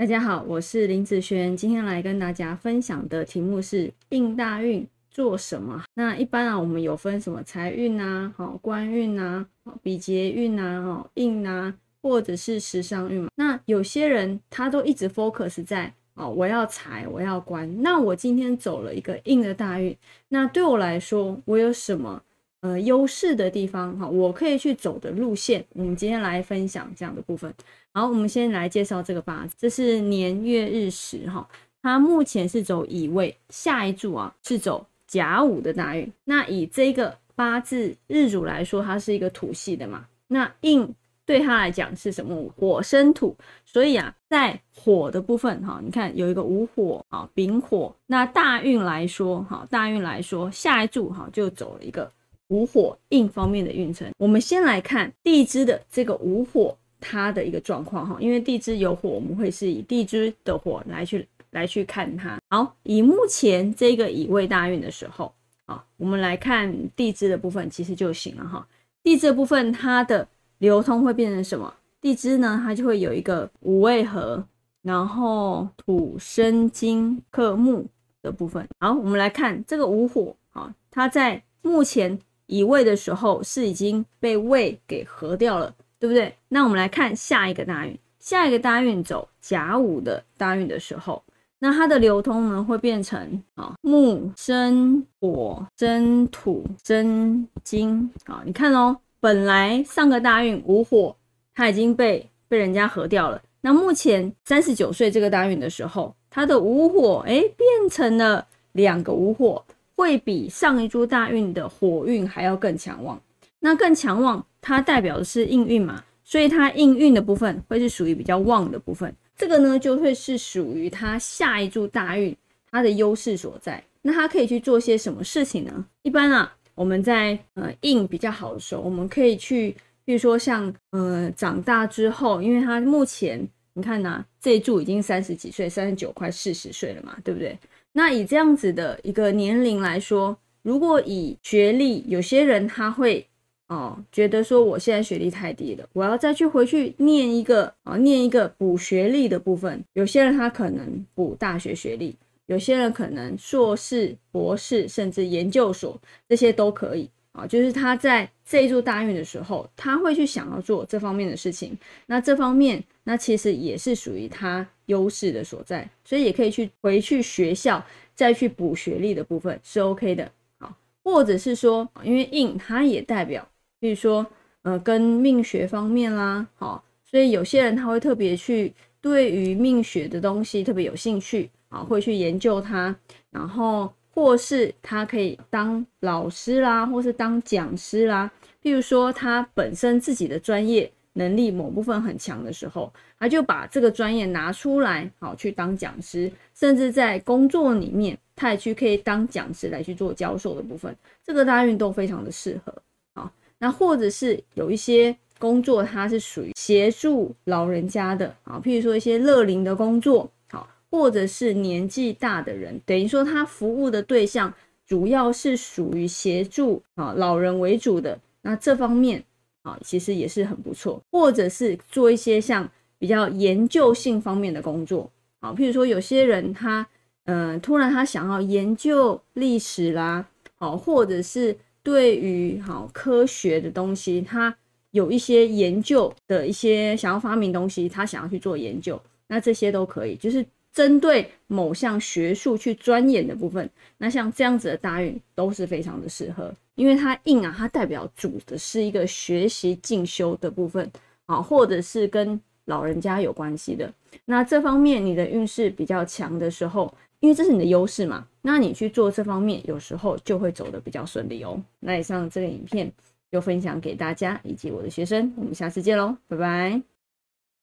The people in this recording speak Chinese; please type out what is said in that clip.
大家好，我是林子轩，今天来跟大家分享的题目是应大运做什么？那一般啊，我们有分什么财运啊、好官运啊、比劫运啊、好应啊，或者是时尚运嘛。那有些人他都一直 focus 在哦，我要财，我要官。那我今天走了一个硬的大运，那对我来说，我有什么？呃，优势的地方哈，我可以去走的路线，我们今天来分享这样的部分。好，我们先来介绍这个八字，这是年月日时哈，它目前是走乙未，下一柱啊是走甲午的大运。那以这个八字日主来说，它是一个土系的嘛，那印对他来讲是什么？火生土，所以啊，在火的部分哈，你看有一个午火啊，丙火。那大运来说哈，大运来说，下一柱哈就走了一个。五火印方面的运程，我们先来看地支的这个五火它的一个状况哈，因为地支有火，我们会是以地支的火来去来去看它。好，以目前这个乙未大运的时候啊，我们来看地支的部分其实就行了哈。地支的部分它的流通会变成什么？地支呢，它就会有一个五味合，然后土生金克木的部分。好，我们来看这个五火啊，它在目前。乙未的时候是已经被未给合掉了，对不对？那我们来看下一个大运，下一个大运走甲午的大运的时候，那它的流通呢会变成啊木生火生土生金啊，你看哦，本来上个大运午火它已经被被人家合掉了，那目前三十九岁这个大运的时候，它的午火哎变成了两个午火。会比上一株大运的火运还要更强旺，那更强旺，它代表的是应运嘛，所以它应运的部分会是属于比较旺的部分，这个呢就会是属于它下一柱大运它的优势所在。那它可以去做些什么事情呢？一般啊，我们在呃应比较好的时候，我们可以去，比如说像呃长大之后，因为它目前你看呐，这一柱已经三十几岁，三十九快四十岁了嘛，对不对？那以这样子的一个年龄来说，如果以学历，有些人他会哦觉得说我现在学历太低了，我要再去回去念一个啊念一个补学历的部分。有些人他可能补大学学历，有些人可能硕士、博士，甚至研究所，这些都可以。啊，就是他在这一座大运的时候，他会去想要做这方面的事情。那这方面，那其实也是属于他优势的所在，所以也可以去回去学校再去补学历的部分是 OK 的。好，或者是说，因为印它也代表，比如说，呃，跟命学方面啦，好，所以有些人他会特别去对于命学的东西特别有兴趣啊，会去研究它，然后。或是他可以当老师啦，或是当讲师啦。譬如说，他本身自己的专业能力某部分很强的时候，他就把这个专业拿出来，好去当讲师，甚至在工作里面，他也去可以当讲师来去做教授的部分。这个大运都非常的适合啊。那或者是有一些工作，它是属于协助老人家的啊，譬如说一些乐龄的工作。或者是年纪大的人，等于说他服务的对象主要是属于协助啊老人为主的，那这方面啊其实也是很不错。或者是做一些像比较研究性方面的工作，啊，譬如说有些人他嗯突然他想要研究历史啦，好，或者是对于好科学的东西，他有一些研究的一些想要发明东西，他想要去做研究，那这些都可以，就是。针对某项学术去钻研的部分，那像这样子的大运都是非常的适合，因为它硬啊，它代表主的是一个学习进修的部分啊，或者是跟老人家有关系的。那这方面你的运势比较强的时候，因为这是你的优势嘛，那你去做这方面，有时候就会走得比较顺利哦。那以上这个影片就分享给大家以及我的学生，我们下次见喽，拜拜。